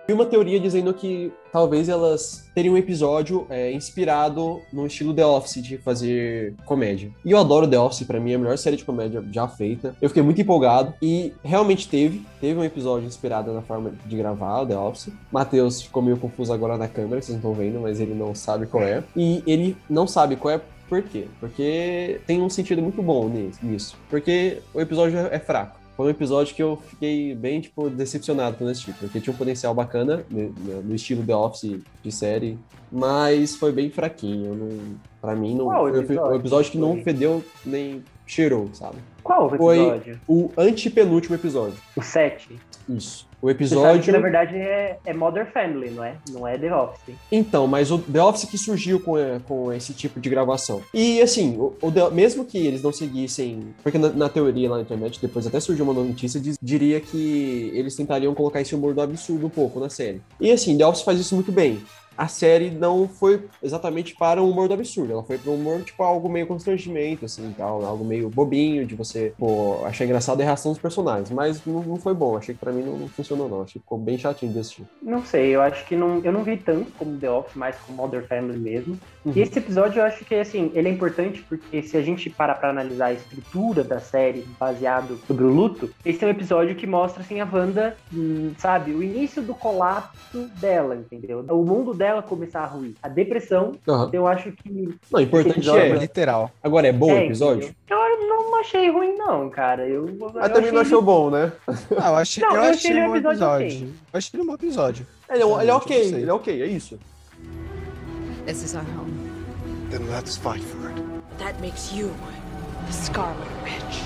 Vi uma teoria dizendo que talvez elas teriam um episódio é, inspirado no estilo The Office de fazer comédia. E eu adoro The Office, pra mim é a melhor série de comédia já feita. Eu fiquei muito empolgado e realmente teve. Teve um episódio inspirado na forma de gravar o The Office. Matheus ficou meio confuso agora na câmera, vocês não estão vendo, mas ele não sabe qual é. E ele não sabe qual é por quê? Porque tem um sentido muito bom nisso. Porque o episódio é fraco. Foi um episódio que eu fiquei bem, tipo, decepcionado quando assisti, porque tinha um potencial bacana no, estilo The Office de série, mas foi bem fraquinho. Não, pra mim, não, Qual foi episódio? um episódio que não fedeu nem cheirou, sabe? Qual o Foi episódio? o antepenúltimo episódio. O 7. Isso. O sabe que, episódio. na verdade, é, é Mother Family, não é? Não é The Office. Então, mas o The Office que surgiu com, eh, com esse tipo de gravação. E assim, o, o The- mesmo que eles não seguissem. Porque na, na teoria lá na internet, depois até surgiu uma notícia, diz- diria que eles tentariam colocar esse humor do absurdo um pouco na série. E assim, The Office faz isso muito bem. A série não foi exatamente para o humor do absurdo, ela foi para um humor, tipo, algo meio constrangimento, assim, tal, algo meio bobinho, de você, pô, achar engraçado a reação dos personagens, mas não, não foi bom, achei que pra mim não, não funcionou não, achei que ficou bem chatinho de assistir. Não sei, eu acho que não, eu não vi tanto como The Office, mais como Mother Family mesmo. Uhum. E esse episódio eu acho que assim, ele é importante porque se a gente parar pra analisar a estrutura da série baseado sobre o luto, esse é um episódio que mostra assim a Wanda, hum, sabe, o início do colapso dela, entendeu? O mundo dela começar a ruir, a depressão. Então eu acho que Não, o importante episódio é, Literal. agora é bom o É, episódio? entendeu? Eu não achei ruim não, cara. Eu, eu também não achei achou bom, né? Ah, eu achei, Não, eu eu achei achei ele um bom episódio episódio. Eu achei ele um bom episódio. Ele é, ele é ok, ele é ok, é isso. This is our home. Then let's fight for it. That makes you a Scarlet Witch.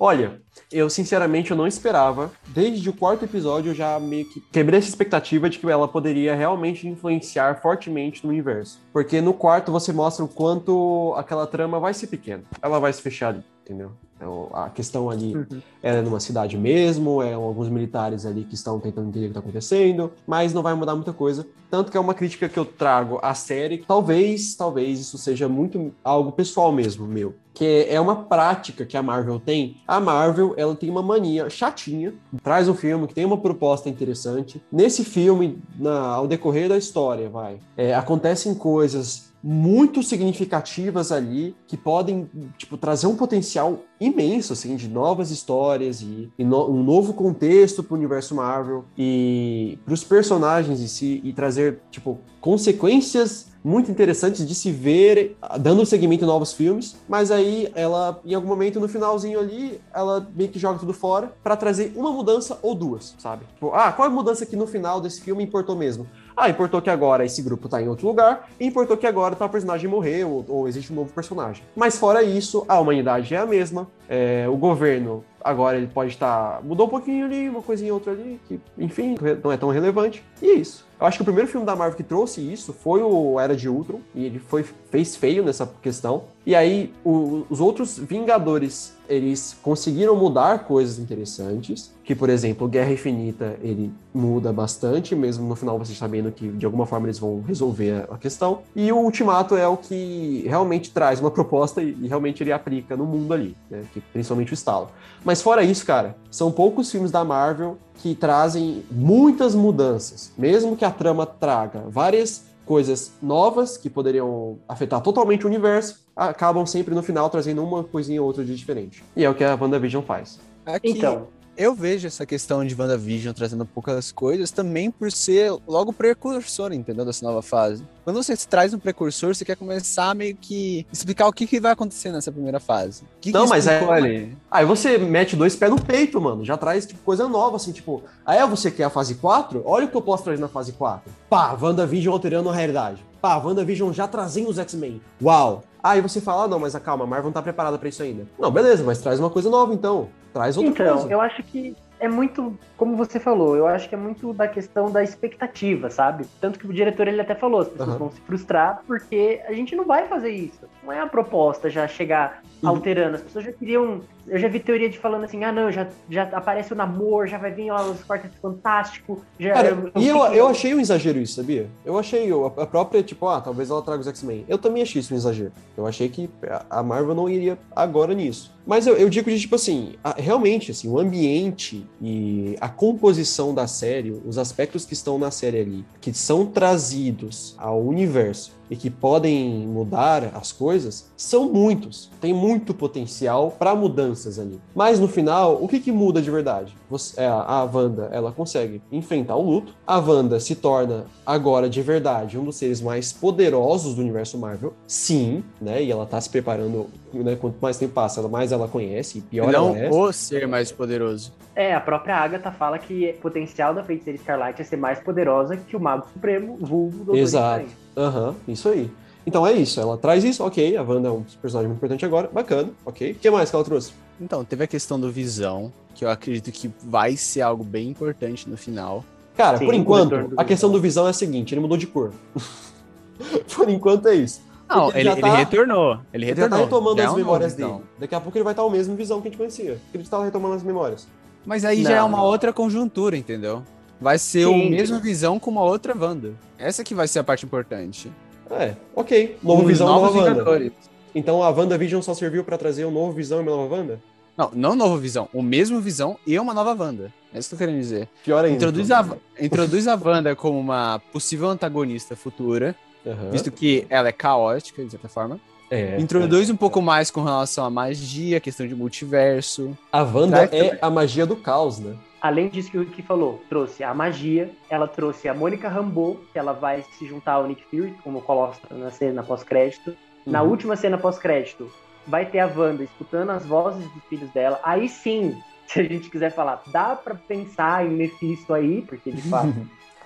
Olha, eu sinceramente eu não esperava. Desde o quarto episódio eu já meio que quebrei essa expectativa de que ela poderia realmente influenciar fortemente no universo. Porque no quarto você mostra o quanto aquela trama vai ser pequena. Ela vai se fechar ali, entendeu? Então, a questão ali Uhum. é numa cidade mesmo, é alguns militares ali que estão tentando entender o que está acontecendo, mas não vai mudar muita coisa. Tanto que é uma crítica que eu trago à série. Talvez, talvez isso seja muito algo pessoal mesmo, meu. Que é uma prática que a Marvel tem. A Marvel, ela tem uma mania chatinha, traz um filme que tem uma proposta interessante. Nesse filme, na- ao decorrer da história, vai, é, acontecem coisas muito significativas ali que podem tipo trazer um potencial imenso assim de novas histórias e, e no- um novo contexto para o universo Marvel e para os personagens em si e trazer tipo consequências muito interessantes de se ver ah, dando segmento em novos filmes, mas aí ela em algum momento no finalzinho ali ela meio que joga tudo fora para trazer uma mudança ou duas, sabe? Tipo, ah, qual é a mudança que no final desse filme importou mesmo? Ah, importou que agora esse grupo tá em outro lugar, e importou que agora tal personagem morreu, ou, ou existe um novo personagem. Mas fora isso, a humanidade é a mesma, é, o governo agora ele pode estar. mudou um pouquinho ali, uma coisinha outra ali, que, enfim, não é tão relevante. E é isso. Eu acho que o primeiro filme da Marvel que trouxe isso foi o Era de Ultron, e ele foi, fez feio nessa questão. E aí, o- os outros Vingadores, eles conseguiram mudar coisas interessantes, que, por exemplo, Guerra Infinita, ele muda bastante, mesmo no final você sabendo que, de alguma forma, eles vão resolver a questão. E o Ultimato é o que realmente traz uma proposta e, e realmente ele aplica no mundo ali, né? Que, principalmente o estalo. Mas fora isso, cara, são poucos filmes da Marvel que trazem muitas mudanças. Mesmo que a trama traga várias coisas novas que poderiam afetar totalmente o universo, acabam sempre no final trazendo uma coisinha ou outra de diferente. E é o que a WandaVision faz. Aqui, Então, eu vejo essa questão de WandaVision trazendo poucas coisas também por ser logo precursor, entendeu? Dessa nova fase. Quando você traz um precursor, você quer começar meio que explicar o que, que vai acontecer nessa primeira fase. Que Não, que mas é- ali? Aí você mete dois pés no peito, mano. Já traz tipo, coisa nova, assim, tipo, aí é você quer a fase 4? Olha o que eu posso trazer na fase 4. Pá, WandaVision alterando a realidade. Pá, WandaVision já trazendo os X-Men. Uau! Aí você fala, ah, não, mas calma, a Marvel não tá preparada pra isso ainda. Não, beleza, mas traz uma coisa nova então. Traz outra Então, coisa. eu acho que é muito, como você falou, eu acho que é muito da questão da expectativa, sabe? Tanto que o diretor ele até falou, as pessoas Aham. vão se frustrar porque a gente não vai fazer isso. não é a proposta já chegar Uhum. alterando. As pessoas já queriam. Eu já vi teoria de falando assim, ah não, já, já aparece o namoro, já vai vir lá os quartetos fantásticos. Já, Cara, eu- e eu, eu achei um exagero isso, sabia? Eu achei a própria, tipo, ah, talvez ela traga os X-Men. Eu também achei isso um exagero. Eu achei que a- a Marvel não iria agora nisso. Mas eu, eu digo de, tipo assim, a- realmente, assim, o ambiente e a composição da série, os aspectos que estão na série ali, que são trazidos ao universo e que podem mudar as coisas, são muitos. Tem muito potencial para mudanças ali. Mas no final, o que, que muda de verdade? Você, é, a Wanda, ela consegue enfrentar o luto. A Wanda se torna agora de verdade um dos seres mais poderosos do universo Marvel. Sim, né? E ela tá se preparando, né? Quanto mais tempo passa, ela- mais ela conhece, e pior não ela é. o ser mais poderoso. É, a própria Agatha fala que o potencial da feiticeira Escarlate é ser mais poderosa que o Mago Supremo, vulgo Doutor Exato. Estranho. Aham, isso aí. Então é isso, ela traz isso, ok, a Wanda é um personagem muito importante agora, bacana, ok. O que mais que ela trouxe? Então, teve a questão do Visão, que eu acredito que vai ser algo bem importante no final. Cara, Sim, por enquanto, a questão do Visão é a seguinte, ele mudou de cor. por enquanto é isso. Não, Porque ele, ele tá- retornou. Ele Ele já tá retornou. retomando já é as um novo memórias Visão. dele. Daqui a pouco ele vai estar o mesmo Visão que a gente conhecia. Ele estava retomando as memórias. Mas aí já é Não. uma outra conjuntura, entendeu? Vai ser o Sim. mesmo Visão com uma outra Wanda. Essa que vai ser a parte importante. É, ok. Novo Os Visão, novos nova Wanda. Vingadores. Então a WandaVision só serviu pra trazer um novo Visão e uma nova Wanda? Não, não novo Visão. O mesmo Visão e uma nova Wanda. É isso que eu tô querendo dizer. Pior ainda. Introduz a, introduz a Wanda como uma possível antagonista futura, Aham. visto que ela é caótica, de certa forma. É, Introduz um pouco mais com relação à magia, questão de multiverso. A Wanda é a magia do caos, né? Além disso que o Rick falou, trouxe a magia, ela trouxe a Mônica Rambeau, que ela vai se juntar ao Nick Fury, como coloca na cena pós-crédito. Na Uhum. última cena pós-crédito, vai ter a Wanda escutando as vozes dos filhos dela. Aí sim, se a gente quiser falar, dá pra pensar em Mephisto aí, porque de fato.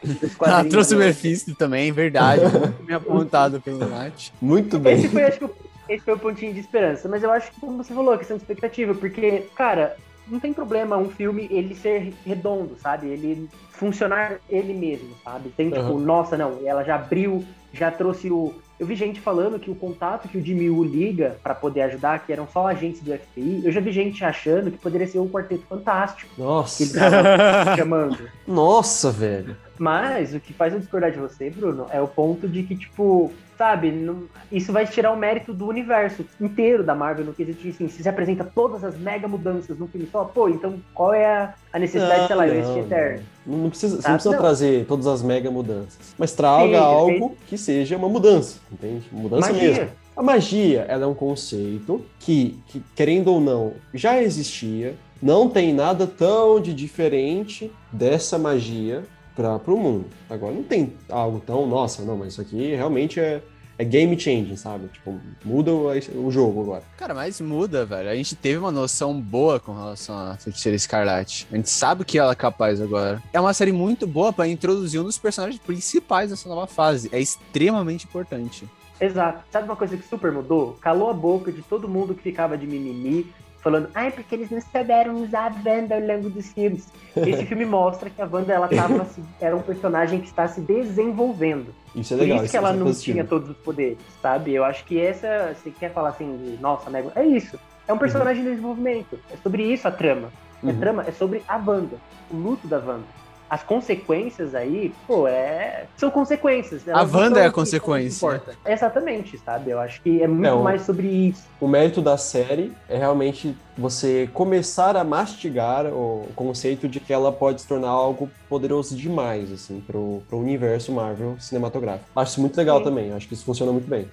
quadrinhos- trouxe o Mephisto também, verdade. muito bem apontado pelo Nath. Muito bem. Esse foi, acho que, esse foi o pontinho de esperança. Mas eu acho que, como você falou, a questão de expectativa, porque, cara, não tem problema um filme ele ser redondo, sabe? Ele funcionar ele mesmo, sabe? Tem tipo, Aham. nossa, não, ela já abriu, já trouxe o. Eu vi gente falando que o contato que o Jimmy Woo liga pra poder ajudar, que eram só agentes do FBI, eu já vi gente achando que poderia ser um quarteto fantástico que ele Nossa. tava chamando. Nossa, velho. Mas o que faz eu discordar de você, Bruno, é o ponto de que, tipo, sabe, não- isso vai tirar o mérito do universo inteiro da Marvel no quesito de, assim, se você apresenta todas as mega mudanças num filme só, pô, então qual é a, a necessidade, sei lá, eu não, eterno? não, não precisa, você Ah, não precisa não. trazer todas as mega mudanças. Mas traga Sim, algo que seja uma mudança, entende? Mudança Magia. mesmo. A magia, ela é um conceito que, que, querendo ou não, já existia. Não tem nada tão de diferente dessa magia para o mundo. Agora, não tem algo tão, nossa, não, mas isso aqui realmente é, é game changing, sabe? Tipo, muda o, o jogo agora. Cara, mas muda, velho. A gente teve uma noção boa com relação à Feiticeira Escarlate. A gente sabe o que ela é capaz agora. É uma série muito boa pra introduzir um dos personagens principais dessa nova fase. É extremamente importante. Exato. Sabe uma coisa que super mudou? Calou a boca de todo mundo que ficava de mimimi, falando, ai, porque eles não souberam usar a Wanda ao longo dos filmes. Esse filme mostra que a Wanda, ela tava, se- era um personagem que está se desenvolvendo. Isso é Por legal. isso que ela é não positivo. tinha todos os poderes, sabe? Eu acho que essa, você quer falar assim, de, nossa, nego, é isso. É um personagem em desenvolvimento. É sobre isso a trama. A Uhum. trama é sobre a Wanda, o luto da Wanda. As consequências aí, pô, é. São consequências. Não Wanda é a consequência. importa. Exatamente, sabe? Eu acho que é muito É, o- mais sobre isso. O mérito da série é realmente você começar a mastigar o conceito de que ela pode se tornar algo poderoso demais, assim, pro, pro universo Marvel cinematográfico. Acho isso muito legal Sim. também, acho que isso funciona muito bem.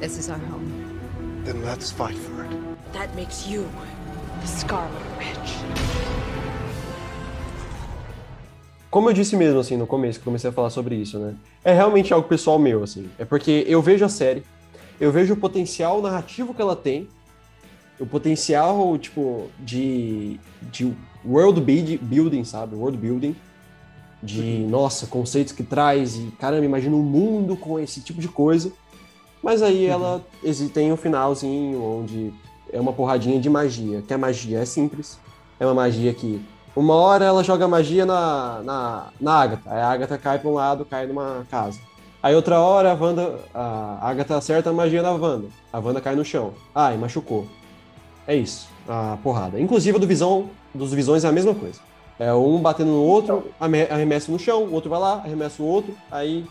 This is our home. Then let's fight for it. That makes you the Scarlet Witch. Como eu disse mesmo, assim, no começo, que comecei a falar sobre isso, né? É realmente algo pessoal meu, assim. É porque eu vejo a série, eu vejo o potencial narrativo que ela tem, o potencial, tipo, de, de world build- building, sabe? World building. De, nossa, conceitos que traz e, caramba, imagina um mundo com esse tipo de coisa. Mas aí ela exi- tem um finalzinho onde é uma porradinha de magia, que a magia é simples. É uma magia que uma hora ela joga magia na, na, na Agatha. Aí a Agatha cai pra um lado, cai numa casa. Aí outra hora a Wanda, a Agatha acerta a magia da Wanda. A Wanda cai no chão. Ai, machucou. É isso, a porrada. Inclusive do Visão, dos Visões é a mesma coisa. É um batendo no outro, arremessa no chão, o outro vai lá, arremessa o outro, aí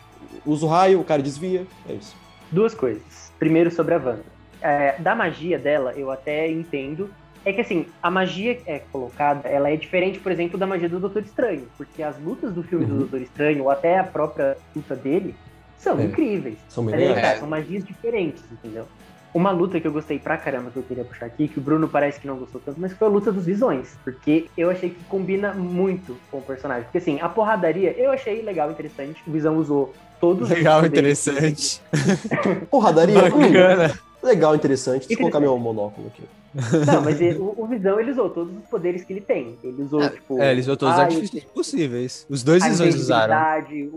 usa o raio, o cara desvia. É isso. Duas coisas. Primeiro sobre a Wanda. É, da magia dela, eu até entendo. É que assim, a magia que é colocada, ela é diferente, por exemplo, da magia do Doutor Estranho. Porque as lutas do filme Uhum. do Doutor Estranho, ou até a própria luta dele, são É. incríveis. São tá, são magias diferentes, entendeu? Uma luta que eu gostei pra caramba, que eu queria puxar aqui, que o Bruno parece que não gostou tanto, mas foi a luta dos Visões. Porque eu achei que combina muito com o personagem. Porque assim, a porradaria, eu achei legal, interessante. O Visão usou todos os Legal, interessante. Porradaria, hum, Bacana. legal, interessante. Deixa eu colocar meu monóculo aqui. Não, mas ele- o, o Visão ele usou todos os poderes que ele tem. Ele usou, tipo. É, eles usou todos os raio, artifícios possíveis. Os dois visões usaram.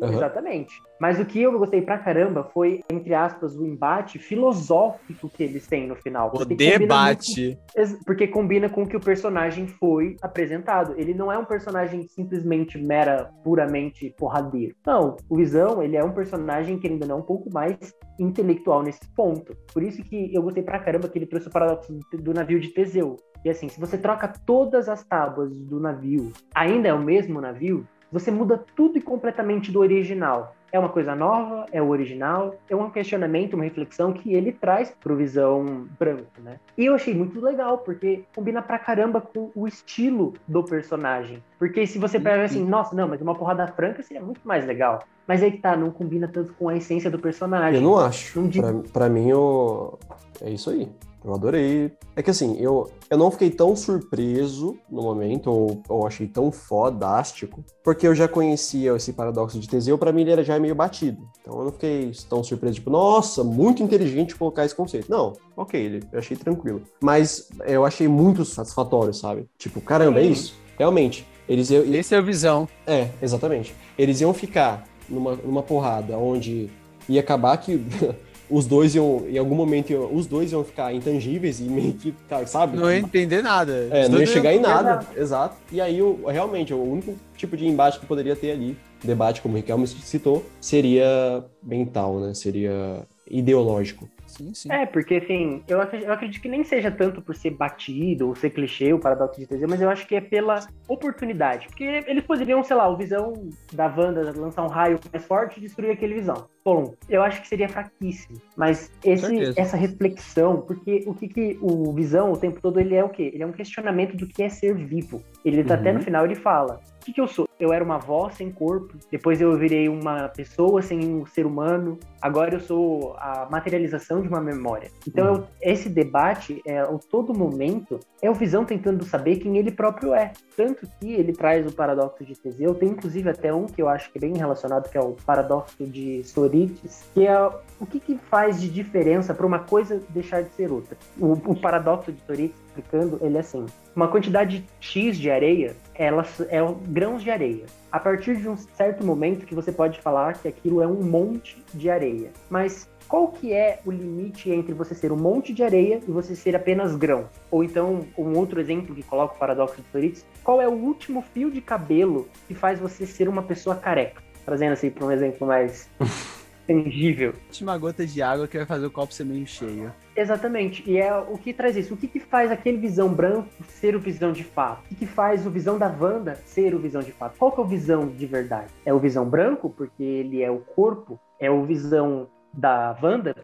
Aham. Exatamente. Mas o que eu gostei pra caramba foi, entre aspas, o embate filosófico que eles têm no final. O combina debate. muito- ex- porque combina com o que o personagem foi apresentado. Ele não é um personagem simplesmente mera, puramente porradeiro. Não, o Visão, ele é um personagem que ainda não é um pouco mais intelectual nesse ponto. Por isso que eu gostei pra caramba que ele trouxe o paradoxo do- do navio de Teseu. E assim, se você troca todas as tábuas do navio, ainda é o mesmo navio, você muda tudo e completamente do original. É uma coisa nova, é o original, é um questionamento, uma reflexão que ele traz pro Visão branco, né? E eu achei muito legal, porque combina pra caramba com o estilo do personagem. Porque se você pega assim, nossa, não, mas uma porrada franca seria muito mais legal. Mas aí que tá, não combina tanto com a essência do personagem. Eu não acho. Não Pra, pra mim, eu... é isso aí. Eu adorei. É que assim, eu, eu não fiquei tão surpreso no momento, ou, ou achei tão fodástico, porque eu já conhecia esse paradoxo de Teseu, pra mim ele era já meio batido. Então eu não fiquei tão surpreso, tipo, nossa, muito inteligente colocar esse conceito. Não, ok, ele, eu achei tranquilo. Mas eu achei muito satisfatório, sabe? Tipo, caramba, é Sim. isso. Realmente. Eles, eu, Esse é o visão. é, exatamente. Eles iam ficar numa, numa porrada onde ia acabar que os dois iam, em algum momento, iam- os dois iam ficar intangíveis e meio que, cara, sabe? Não ia entender nada. É, não ia chegar em iam- nada, exato. E aí, o, realmente, o único tipo de embate que poderia ter ali, debate, como o Riquelme citou, seria mental, né? Seria ideológico. Sim, sim. É, porque assim, eu acredito, eu acredito que nem seja tanto por ser batido ou ser clichê, o paradoxo de Teseu, mas eu acho que é pela oportunidade. Porque eles poderiam, sei lá, o visão da Wanda lançar um raio mais forte e destruir aquele visão. Bom, eu acho que seria fraquíssimo. Mas esse, essa reflexão, porque o que, que o visão o tempo todo ele é o quê? Ele é um questionamento do que é ser vivo. Ele Uhum. até no final ele fala: que, que eu sou? Eu era uma voz sem corpo, depois eu virei uma pessoa sem um ser humano, agora eu sou a materialização de uma memória. Então, eu- esse debate, é, a todo momento, é o Visão tentando saber quem ele próprio é. Tanto que ele traz o paradoxo de Teseu, tem inclusive até um que eu acho que é bem relacionado, que é o paradoxo de Sorites, que é o que, que faz de diferença para uma coisa deixar de ser outra. O, o paradoxo de Sorites, explicando, ele é assim: uma quantidade X de areia, ela é grãos de areia. A partir de um certo momento que você pode falar que aquilo é um monte de areia. Mas qual que é o limite entre você ser um monte de areia e você ser apenas grão? Ou então, um outro exemplo que coloca o paradoxo de Sorites, qual é o último fio de cabelo que faz você ser uma pessoa careca? Trazendo assim para um exemplo mais tangível. Última gota de água que vai fazer o copo ser meio cheio. Exatamente. E é o que traz isso. O que, que faz aquele visão branco ser o visão de fato? O que, que faz o visão da Wanda ser o visão de fato? Qual que é o visão de verdade? É o visão branco, porque ele é o corpo? É o visão da Wanda?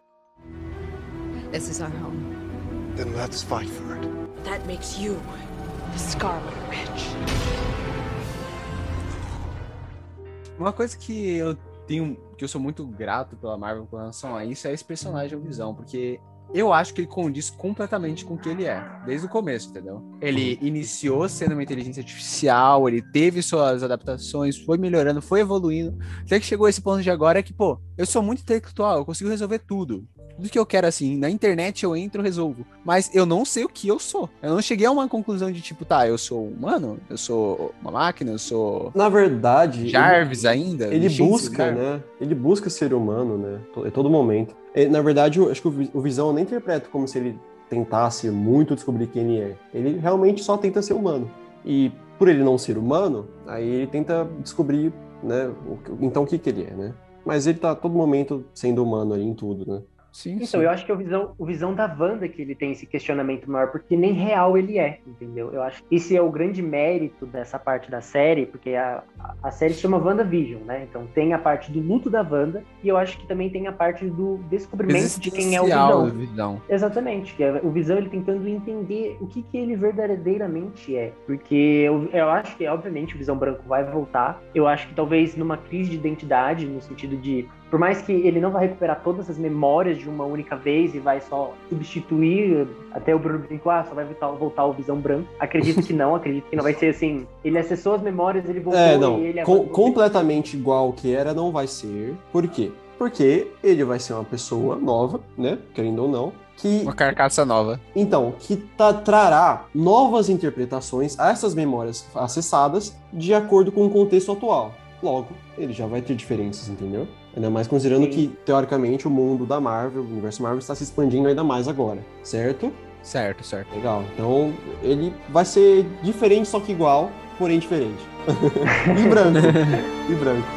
This is our home. Then let's fight for it. That makes you the Scarlet Witch. Uma coisa que eu tenho, que eu sou muito grato pela Marvel com relação a isso é esse personagem Visão, porque eu acho que ele condiz completamente com o que ele é, desde o começo, entendeu? Ele iniciou sendo uma inteligência artificial, ele teve suas adaptações, foi melhorando, foi evoluindo, até que chegou a esse ponto de agora que, pô, eu sou muito intelectual, eu consigo resolver tudo. Tudo que eu quero, assim, na internet eu entro, resolvo. Mas eu não sei o que eu sou. Eu não cheguei a uma conclusão de tipo, tá, eu sou humano, eu sou uma máquina, eu sou Na verdade, ele- Jarvis ainda. Ele busca, né? Ele busca ser humano, né? A todo momento. E, na verdade, eu acho que o Vi- o Visão eu nem interpreto como se ele tentasse muito descobrir quem ele é. Ele realmente só tenta ser humano. E por ele não ser humano, aí ele tenta descobrir, né? o então o que que ele é, né? Mas ele tá a todo momento sendo humano ali em tudo, né? Sim, Então, eu acho que é o visão, o visão da Wanda que ele tem esse questionamento maior, porque nem real ele é, entendeu? Eu acho que esse é o grande mérito dessa parte da série, porque a, a- série se chama WandaVision, né? Então tem a parte do luto da Wanda, e eu acho que também tem a parte do descobrimento de quem é o Visão. Visão. Exatamente, que é o Visão ele tentando entender o que, que ele verdadeiramente é. Porque eu, eu acho que, obviamente, o Visão Branco vai voltar. Eu acho que talvez numa crise de identidade, no sentido de. Por mais que ele não vai recuperar todas as memórias de uma única vez e vai só substituir, até o Bruno brincou, ah, só vai voltar, voltar o Visão Branco. Acredito que não, acredito que não vai ser assim. Ele acessou as memórias, ele voltou É, não. e ele com- agora- completamente igual ao que era, não vai ser. Por quê? Porque ele vai ser uma pessoa nova, né? Querendo ou não. Que, Uma carcaça nova. então, que tá- trará novas interpretações a essas memórias acessadas de acordo com o contexto atual. Logo, ele já vai ter diferenças, entendeu? Ainda mais considerando Sim. que, teoricamente, o mundo da Marvel, o universo Marvel, está se expandindo ainda mais agora, certo? Certo, certo. Legal. Então, ele vai ser diferente, só que igual, porém diferente. e branco. e branco.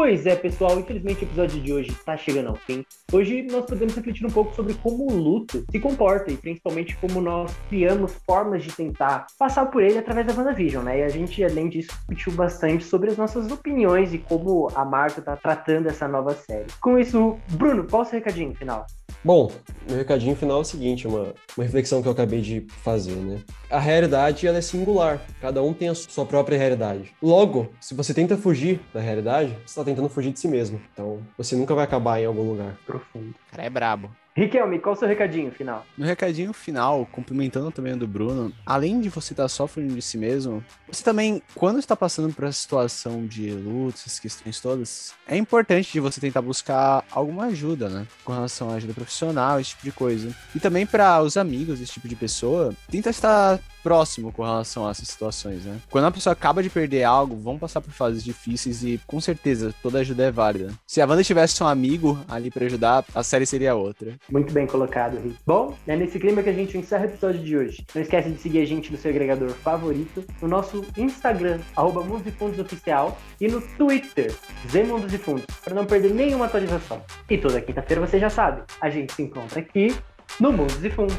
Pois é, pessoal, infelizmente o episódio de hoje está chegando ao fim. Hoje nós podemos refletir um pouco sobre como o luto se comporta e principalmente como nós criamos formas de tentar passar por ele através da WandaVision, né? E a gente, além disso, discutiu bastante sobre as nossas opiniões e como a Marvel está tratando essa nova série. Com isso, Bruno, qual o seu recadinho final? Bom, meu recadinho final é o seguinte, uma, uma reflexão que eu acabei de fazer, né? A realidade, ela é singular. Cada um tem a sua própria realidade. Logo, se você tenta fugir da realidade, você está tentando fugir de si mesmo. Então, você nunca vai acabar em algum lugar. Profundo. O cara é brabo. Riquelme, qual o seu recadinho final? No recadinho final, complementando também o do Bruno, além de você estar só fugindo de si mesmo, você também, quando está passando por essa situação de luto, essas questões todas, é importante de você tentar buscar alguma ajuda, né? Com relação à ajuda profissional, esse tipo de coisa. E também para os amigos desse tipo de pessoa, tenta estar próximo com relação a essas situações, né? Quando a pessoa acaba de perder algo, vão passar por fases difíceis e com certeza toda ajuda é válida. Se a Wanda tivesse um amigo ali para ajudar, a série seria outra. Muito bem colocado, Rick. Bom, é nesse clima que a gente encerra o episódio de hoje. Não esquece de seguir a gente no seu agregador favorito, no nosso Instagram, arroba Oficial, e no Twitter, Z Mundos e Fundos, para não perder nenhuma atualização. E toda quinta-feira você já sabe, a gente se encontra aqui no Mundos e Fundos.